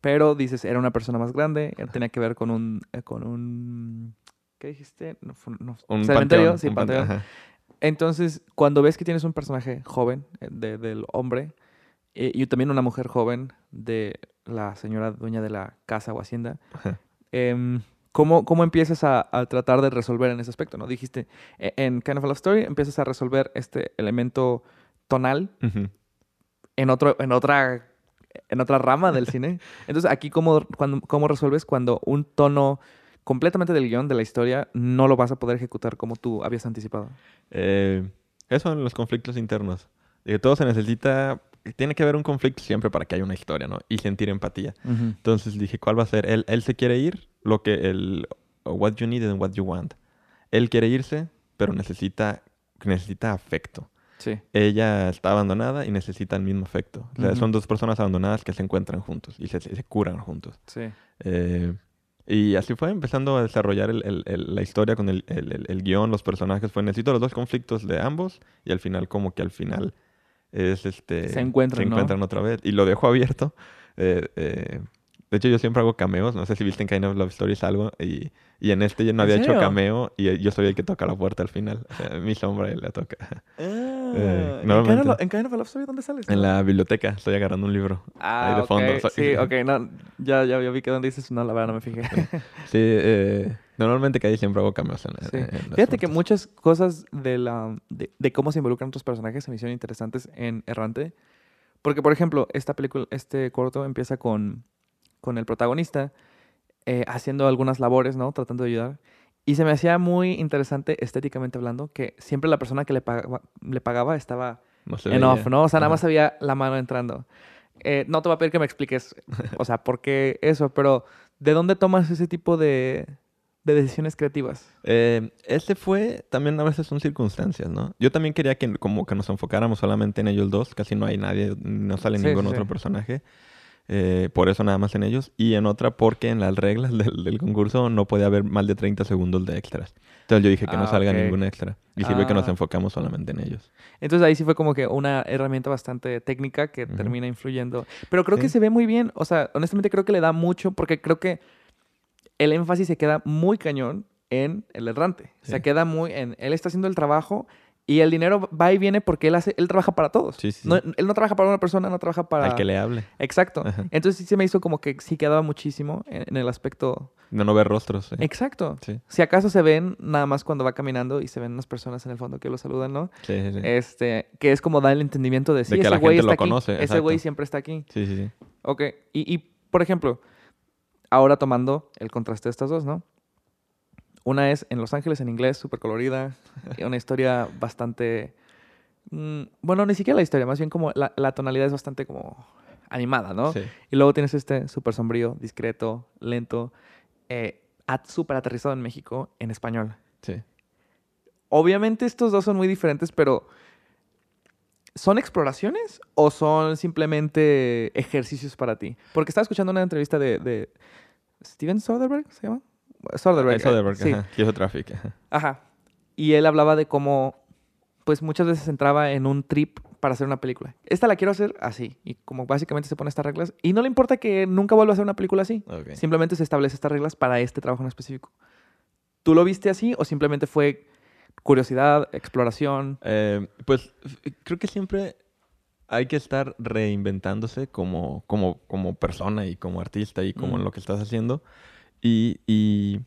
pero dices, era una persona más grande, tenía que ver con un, eh, con un, ¿qué dijiste? un cementerio, sí, Entonces, cuando ves que tienes un personaje joven eh, del hombre eh, y también una mujer joven de la señora dueña de la casa o hacienda, em, ¿cómo, ¿cómo, empiezas a, a, tratar de resolver en ese aspecto? ¿no? Dijiste, e, en Kind of a Love Story empiezas a resolver este elemento tonal en, otro, en, otra, en otra rama del (laughs) cine. Entonces, aquí, ¿cómo, cuando, ¿cómo resuelves cuando un tono completamente del guion, de la historia, no lo vas a poder ejecutar como tú habías anticipado? Eh, eso en los conflictos internos. De todo se necesita tiene que haber un conflicto siempre para que haya una historia, ¿no? Y sentir empatía. Entonces dije, ¿cuál va a ser? Él, él se quiere ir, lo que el what you need and what you want. Él quiere irse, pero necesita necesita afecto. Ella está abandonada y necesita el mismo afecto. son dos personas abandonadas que se encuentran juntos y se, se curan juntos. Eh, y así fue empezando a desarrollar la historia con el, guion, los personajes. Fue necesito los dos conflictos de ambos y al final como que al final es este... Se encuentran, se encuentran otra vez. Y lo dejo abierto. Eh, eh, de hecho, yo siempre hago cameos. No sé si viste en Kind of Love Stories algo. Y, y en este yo no había hecho cameo. Y yo soy el que toca la puerta al final. O sea, mi sombra la toca. Ah, (laughs) eh, ¿En, Kind of, Love Stories dónde sales? En la biblioteca. Estoy agarrando un libro. Ah, ahí de fondo. Sí, ok. No, ya, ya, vi que donde dices. No, la verdad no me fijé. sí, eh, normalmente que ahí siempre hago cameos. En, Fíjate que muchas cosas de, la, de, de cómo se involucran otros personajes se me hicieron interesantes en Errante. Porque, por ejemplo, esta película, este corto empieza con con el protagonista eh, haciendo algunas labores, ¿no? Tratando de ayudar. Y se me hacía muy interesante estéticamente hablando que siempre la persona que le pagaba, le pagaba estaba en off, ¿no? O sea, nada más había la mano entrando. Eh, no te voy a pedir que me expliques, o sea, por qué eso, pero ¿de dónde tomas ese tipo de, de decisiones creativas? Eh, este fue, también a veces son circunstancias, ¿no? Yo también quería que como que nos enfocáramos solamente en ellos dos, casi no hay nadie, no sale ningún otro personaje. Eh, por eso nada más en ellos. Y en otra porque en las reglas (laughs) del, concurso no puede haber más de 30 segundos de extras. Entonces yo dije que no ah, salga ningún extra. Y sirve que nos ah. enfocamos solamente en ellos. Entonces ahí sí fue como que una herramienta bastante técnica que termina influyendo. Pero creo que se ve muy bien. O sea, honestamente creo que le da mucho porque creo que el énfasis se queda muy cañón en el errante. Se queda muy en... Él está haciendo el trabajo y el dinero va y viene porque él hace, él trabaja para todos. él no trabaja para una persona, no trabaja para... El que le hable. Exacto. Entonces sí se me hizo como que sí quedaba muchísimo en, el aspecto... De no ver rostros. Exacto. Si acaso se ven nada más cuando va caminando y se ven unas personas en el fondo que lo saludan, ¿no? Sí, sí, sí. Este, que es como dar el entendimiento de, sí, de que ese güey está lo conoce. Ese güey siempre está aquí. Sí, sí, sí. Ok. Y, y por ejemplo, ahora tomando el contraste de estas dos, ¿no? Una es en Los Ángeles en inglés, súper colorida, (laughs) una historia bastante... Mm, bueno, ni siquiera la historia, más bien como la, la tonalidad es bastante como animada, ¿no? Sí. Y luego tienes este súper sombrío, discreto, lento, eh, súper aterrizado en México en español. Sí. Obviamente estos dos son muy diferentes, pero ¿son exploraciones o son simplemente ejercicios para ti? Porque estaba escuchando una entrevista de, de Steven Soderbergh, ¿se llama? Soderbergh. Soderbergh, sí. Ajá. Traffic. Ajá. Y él hablaba de cómo, pues muchas veces entraba en un trip para hacer una película. Esta la quiero hacer así. Y como básicamente se pone estas reglas. Y no le importa que nunca vuelva a hacer una película así. Simplemente se establece estas reglas para este trabajo en específico. ¿Tú lo viste así o simplemente fue curiosidad, exploración? Eh, pues creo que siempre hay que estar reinventándose como, como, como persona y como artista y como en lo que estás haciendo. Y, y,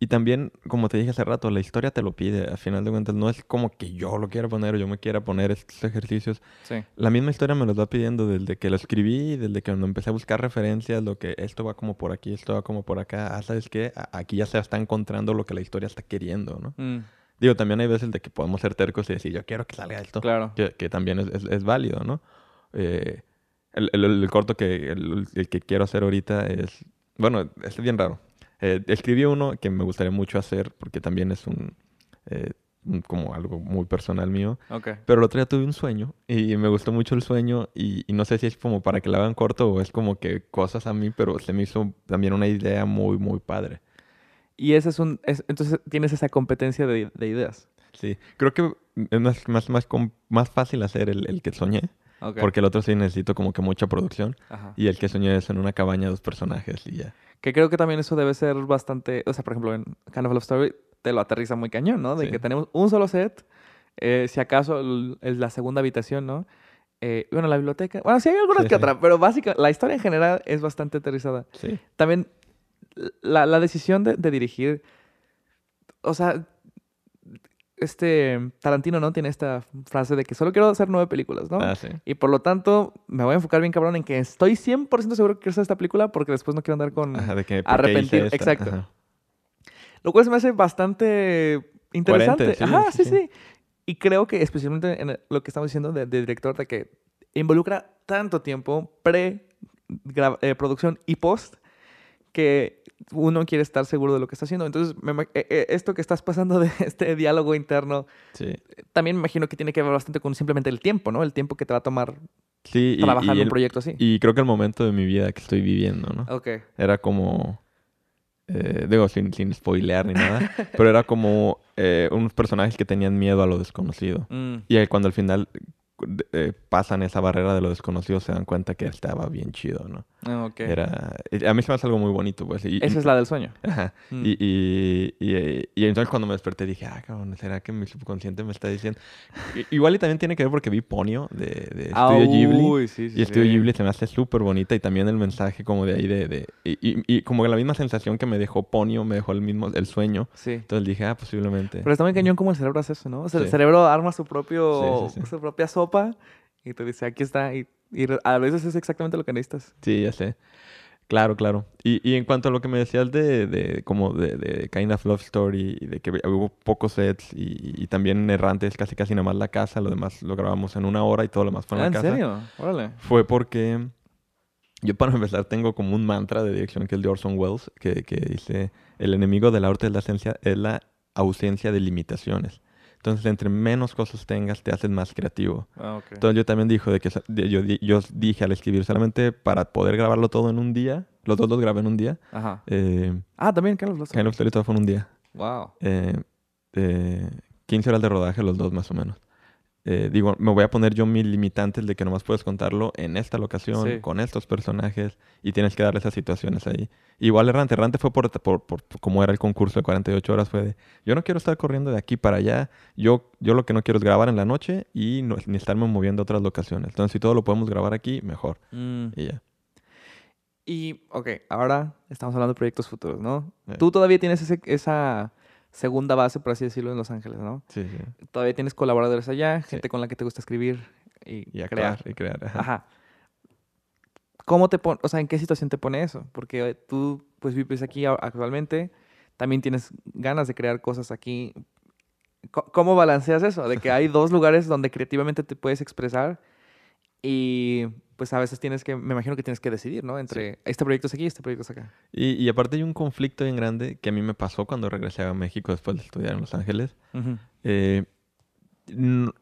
y, también, como te dije hace rato, la historia te lo pide. Al final de cuentas, no es como que yo lo quiera poner o yo me quiera poner estos ejercicios. La misma historia me lo va pidiendo desde que lo escribí, desde que cuando empecé a buscar referencias, lo que esto va como por aquí, esto va como por acá. Ah, ¿sabes qué? Aquí ya se está encontrando lo que la historia está queriendo, ¿no? Mm. Digo, también hay veces de que podemos ser tercos y decir, yo quiero que salga esto. Claro. Que, que también es, es, válido, ¿no? Eh, el, el, corto que, el, que quiero hacer ahorita es... Bueno, es bien raro. Eh, escribí uno que me gustaría mucho hacer porque también es un... Eh, como algo muy personal mío. Okay. Pero el otro día tuve un sueño y me gustó mucho el sueño y, y, no sé si es como para que lo hagan corto o es como que cosas a mí, pero se me hizo también una idea muy, muy padre. Y ese es un... entonces tienes esa competencia de, ideas. Sí, creo que es más, más, más, más fácil hacer el, el que soñé. Porque el otro sí necesito como que mucha producción. Y el que soñé es en una cabaña dos personajes y ya. Que creo que también eso debe ser bastante... O sea, por ejemplo, en Kind of Love Story te lo aterriza muy cañón, ¿no? De que tenemos un solo set. Eh, si acaso es la segunda habitación, ¿no? Eh, bueno, la biblioteca. Bueno, sí hay algunas que otras, pero básicamente la historia en general es bastante aterrizada. Sí. También la, la decisión de, de, dirigir, o sea, este Tarantino, ¿no? Tiene esta frase de que solo quiero hacer nueve películas, ¿no? Ah, sí. Y por lo tanto, me voy a enfocar bien cabrón en que estoy 100% seguro que quiero hacer esta película porque después no quiero andar con Ajá, de que, arrepentir. Exacto. Lo cual se me hace bastante interesante. Ajá, sí, sí, Y creo que especialmente en lo que estamos diciendo de, director, de que involucra tanto tiempo pre eh, producción y post que uno quiere estar seguro de lo que está haciendo. Entonces, e, e, esto que estás pasando de (laughs) este diálogo interno, también me imagino que tiene que ver bastante con simplemente el tiempo, ¿no? El tiempo que te va a tomar trabajar en un proyecto así. Y creo que el momento de mi vida que estoy viviendo, ¿no? Ok. Era como... Eh, digo, sin, sin spoilear ni nada, pero era como eh, unos personajes que tenían miedo a lo desconocido. (laughs) Mm. Y cuando al final eh, pasan esa barrera de lo desconocido se dan cuenta que estaba bien chido, ¿no? Ah, Era, a mí se me hace algo muy bonito, pues. Esa es la del sueño. Ajá. Mm. Y, y, y, entonces cuando me desperté dije, ah, cabrón, ¿será que mi subconsciente me está diciendo? igual y también tiene que ver porque vi Ponio de, de ah, Ghibli. Uy, sí, y Estudio Ghibli se me hace súper bonita y también el mensaje como de ahí de... de y, como la misma sensación que me dejó Ponio, me dejó el mismo, el sueño. Sí. Entonces dije, ah, posiblemente. Pero está muy cañón como el cerebro hace eso, ¿no? O sea, el cerebro arma su propio, su propia sopa y te dice, aquí está. Y, a veces es exactamente lo que necesitas. Sí, ya sé. Claro, claro. Y, y en cuanto a lo que me decías de, de como de, de Kind of Love Story, de que hubo pocos sets y, y, también errantes, casi casi nada más la casa, lo demás lo grabamos en una hora y todo lo demás fue en la ¿Ah, casa. ¿En serio? Órale. Fue porque yo para empezar tengo como un mantra de dirección que es el de Orson Welles, que, que dice, el enemigo del arte de la esencia es la ausencia de limitaciones. Entonces, entre menos cosas tengas, te haces más creativo. Ah, Entonces, yo también dijo de que yo, yo, dije al escribir solamente para poder grabarlo todo en un día, los dos los grabé en un día. Ajá. Eh, ah, también, ¿qué los Kind of Story todo fue en un día. Wow. Eh, 15 horas de rodaje, los dos más o menos. Eh, digo, me voy a poner yo mil limitantes de que nomás puedes contarlo en esta locación, con estos personajes, y tienes que darle esas situaciones ahí. Igual Errante, Errante fue por, por, por, como era el concurso de 48 horas, fue de, yo no quiero estar corriendo de aquí para allá, yo, yo lo que no quiero es grabar en la noche y no, ni estarme moviendo a otras locaciones. Entonces, si todo lo podemos grabar aquí, mejor. Mm. Y ya. Y, ok, ahora estamos hablando de proyectos futuros, ¿no? Tú todavía tienes ese, esa segunda base, por así decirlo, en Los Ángeles, ¿no? Sí, sí. Todavía tienes colaboradores allá, gente con la que te gusta escribir y, y crear. y crear. Ajá. ¿cómo te pone, o sea, en qué situación te pone eso? Porque tú, pues, vives aquí actualmente, también tienes ganas de crear cosas aquí. ¿Cómo balanceas eso? De que hay dos lugares donde creativamente te puedes expresar y pues a veces tienes que, me imagino que tienes que decidir, ¿no? Entre este proyecto es aquí y este proyecto es acá. Y, aparte hay un conflicto bien grande que a mí me pasó cuando regresé a México después de estudiar en Los Ángeles. Eh, no,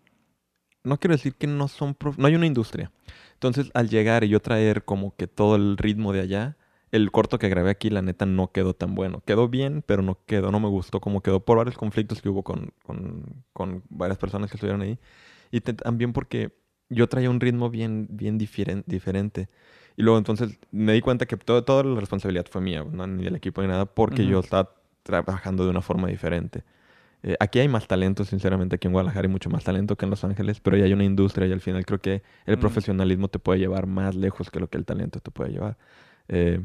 quiero decir que no son, no hay una industria. Entonces al llegar y yo traer como que todo el ritmo de allá, el corto que grabé aquí, la neta, no quedó tan bueno. Quedó bien, pero no quedó, no me gustó como quedó por varios conflictos que hubo con, con, varias personas que estuvieron ahí. Y también porque yo traía un ritmo bien, bien diferente. Y luego entonces me di cuenta que todo, toda la responsabilidad fue mía, no ni del equipo ni nada, porque yo estaba trabajando de una forma diferente. Eh, aquí hay más talento, sinceramente, aquí en Guadalajara hay mucho más talento que en Los Ángeles, pero ya hay una industria y al final creo que el profesionalismo te puede llevar más lejos que lo que el talento te puede llevar. Eh,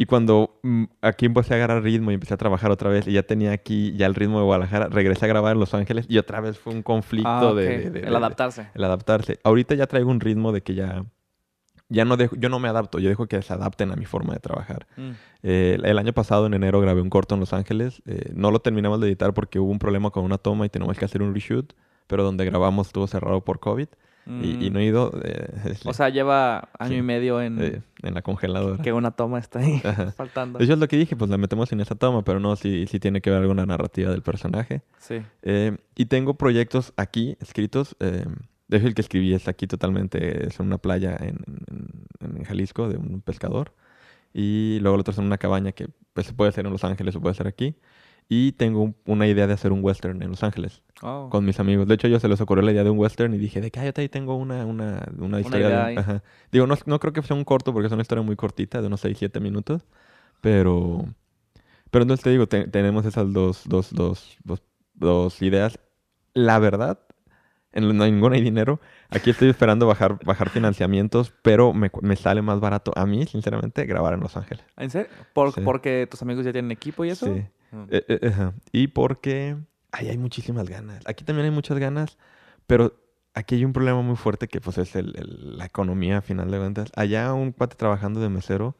y cuando mm, aquí empecé a agarrar ritmo y empecé a trabajar otra vez y ya tenía aquí ya el ritmo de Guadalajara, regresé a grabar en Los Ángeles y otra vez fue un conflicto ah, de, El adaptarse. el adaptarse. Ahorita ya traigo un ritmo de que ya... Ya no dejo, yo no me adapto, yo dejo que se adapten a mi forma de trabajar. Mm. Eh, el año pasado, en enero, grabé un corto en Los Ángeles. Eh, no lo terminamos de editar porque hubo un problema con una toma y tenemos que hacer un reshoot, pero donde grabamos estuvo cerrado por COVID. Y, no he ido. Eh, (laughs) o sea, lleva año y medio en. Eh, en la congeladora. Que una toma está ahí (laughs) faltando. Eso es lo que dije, pues la metemos en esa toma, pero no, si sí tiene que ver alguna narrativa del personaje. Sí. Eh, y tengo proyectos aquí escritos. de hecho, el que escribí es aquí totalmente. Es en una playa en, en, Jalisco de un pescador. Y luego el otro es en una cabaña que pues, se puede hacer en Los Ángeles o puede ser aquí. Y tengo una idea de hacer un western en Los Ángeles oh. con mis amigos. De hecho, yo se les ocurrió la idea de un western y dije, de que ahí tengo una, una, una historia. Digo, no, no, creo que sea un corto porque es una historia muy cortita, de unos 6, 7 minutos. Pero, pero entonces te digo, tenemos esas dos, dos, dos, dos, dos ideas. La verdad, en no hay ninguna hay dinero. Aquí estoy esperando bajar, bajar financiamientos, pero me, me, sale más barato a mí, sinceramente, grabar en Los Ángeles. ¿En serio? ¿Por, ¿Porque tus amigos ya tienen equipo y eso? Sí. Eh, eh, y porque ahí hay muchísimas ganas. Aquí también hay muchas ganas, pero aquí hay un problema muy fuerte que pues es el, la economía, a final de cuentas. Allá un cuate trabajando de mesero.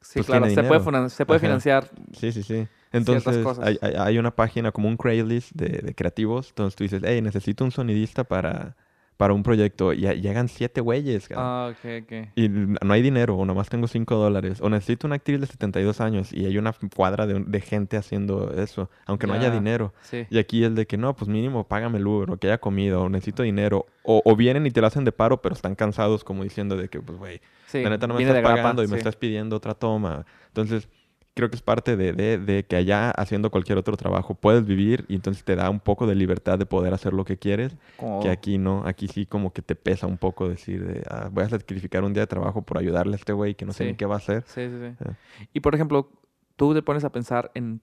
Sí, pues, claro, se puede, se puede financiar. Sí, sí, sí. Entonces hay, hay, una página como un Craigslist de, de creativos. Entonces tú dices, hey, necesito un sonidista para para un proyecto y llegan siete güeyes. Ah, ok, ok. Y no hay dinero, o nomás tengo cinco dólares. O necesito una actriz de 72 años y hay una cuadra de, de gente haciendo eso, aunque no haya dinero. Sí. Y aquí es de que no, pues mínimo págame el Uber, o que haya comida, o necesito dinero. O, o, vienen y te lo hacen de paro, pero están cansados como diciendo de que, pues, güey, la neta no me estás pagando y me estás pidiendo otra toma. Entonces creo que es parte de, de, de, que allá haciendo cualquier otro trabajo puedes vivir y entonces te da un poco de libertad de poder hacer lo que quieres, que aquí no, aquí sí como que te pesa un poco decir de, ah, voy a sacrificar un día de trabajo por ayudarle a este güey que no sé ni qué va a hacer. Sí, sí, sí. Eh. Y por ejemplo, tú te pones a pensar en,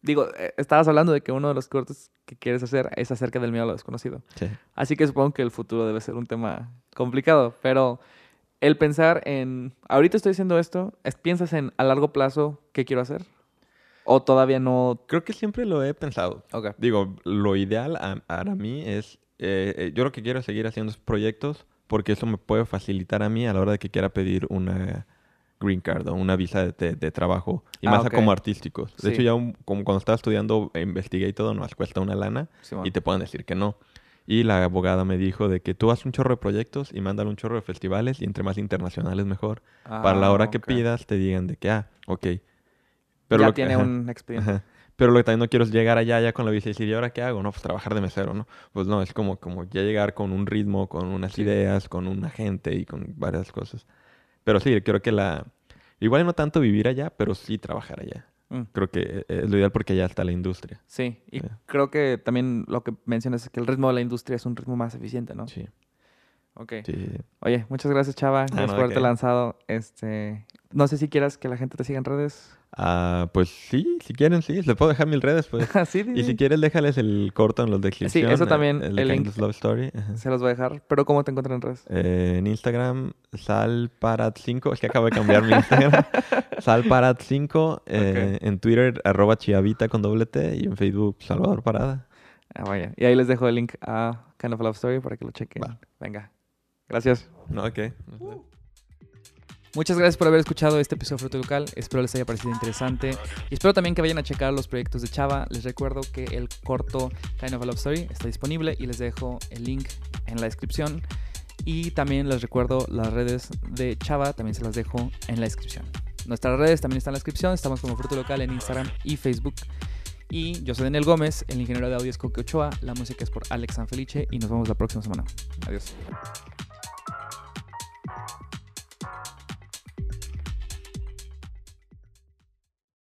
digo, eh, estabas hablando de que uno de los cortes que quieres hacer es acerca del miedo a lo desconocido. Sí. Así que supongo que el futuro debe ser un tema complicado, pero el pensar en, ahorita estoy haciendo esto, ¿piensas en a largo plazo qué quiero hacer? ¿O todavía no? Creo que siempre lo he pensado. Okay. Digo, lo ideal para mí es, eh, eh, yo lo que quiero es seguir haciendo proyectos porque eso me puede facilitar a mí a la hora de que quiera pedir una green card o una visa de, trabajo y ah, más como artísticos. De hecho, ya como cuando estaba estudiando investigué y todo, nos cuesta una lana y te pueden decir que no. Y la abogada me dijo de que tú haces un chorro de proyectos y mándale un chorro de festivales y entre más internacionales mejor. Para la hora que pidas te digan de que, ah, ok. Pero ya tiene (laughs) un expediente. Pero lo que también no quiero es llegar allá ya con la visa y decir, ¿y ahora qué hago? No, pues trabajar de mesero, ¿no? Pues no, es como, como ya llegar con un ritmo, con unas ideas, con una gente y con varias cosas. Pero sí, creo que la... Igual no tanto vivir allá, pero sí trabajar allá. Mm. Creo que eh, es lo ideal porque ya está la industria. Sí, y creo que también lo que mencionas es que el ritmo de la industria es un ritmo más eficiente, ¿no? Sí. Ok. Oye, muchas gracias, Chava. Ah, gracias por haberte lanzado. Este, no sé si quieras que la gente te siga en redes. Ah, pues sí, si quieren, sí. Les puedo dejar mil redes, pues. (laughs) sí, y si quieres, déjales el corto en los de. Sí, eso también. El, el link. Love Story. Se los voy a dejar. Pero ¿cómo te encuentran en redes? Eh, en Instagram, salparat5. Es que acabo de cambiar mi Instagram. (laughs) salparat5. Eh, en Twitter, arroba chiavita con doble T. Y en Facebook, Salvador Parada. Ah, vaya. Y ahí les dejo el link a Kind of Love Story para que lo chequen. Venga. Gracias. No, ok. Uh. Muchas gracias por haber escuchado este episodio de Fruto Local. Espero les haya parecido interesante. Y espero también que vayan a checar los proyectos de Chava. Les recuerdo que el corto Kind of a Love Story está disponible y les dejo el link en la descripción. Y también les recuerdo las redes de Chava, también se las dejo en la descripción. Nuestras redes también están en la descripción. Estamos como Fruto Local en Instagram y Facebook. Y yo soy Daniel Gómez, el ingeniero de audio es Coque Ochoa. La música es por Alex Sanfelice y nos vemos la próxima semana. Adiós.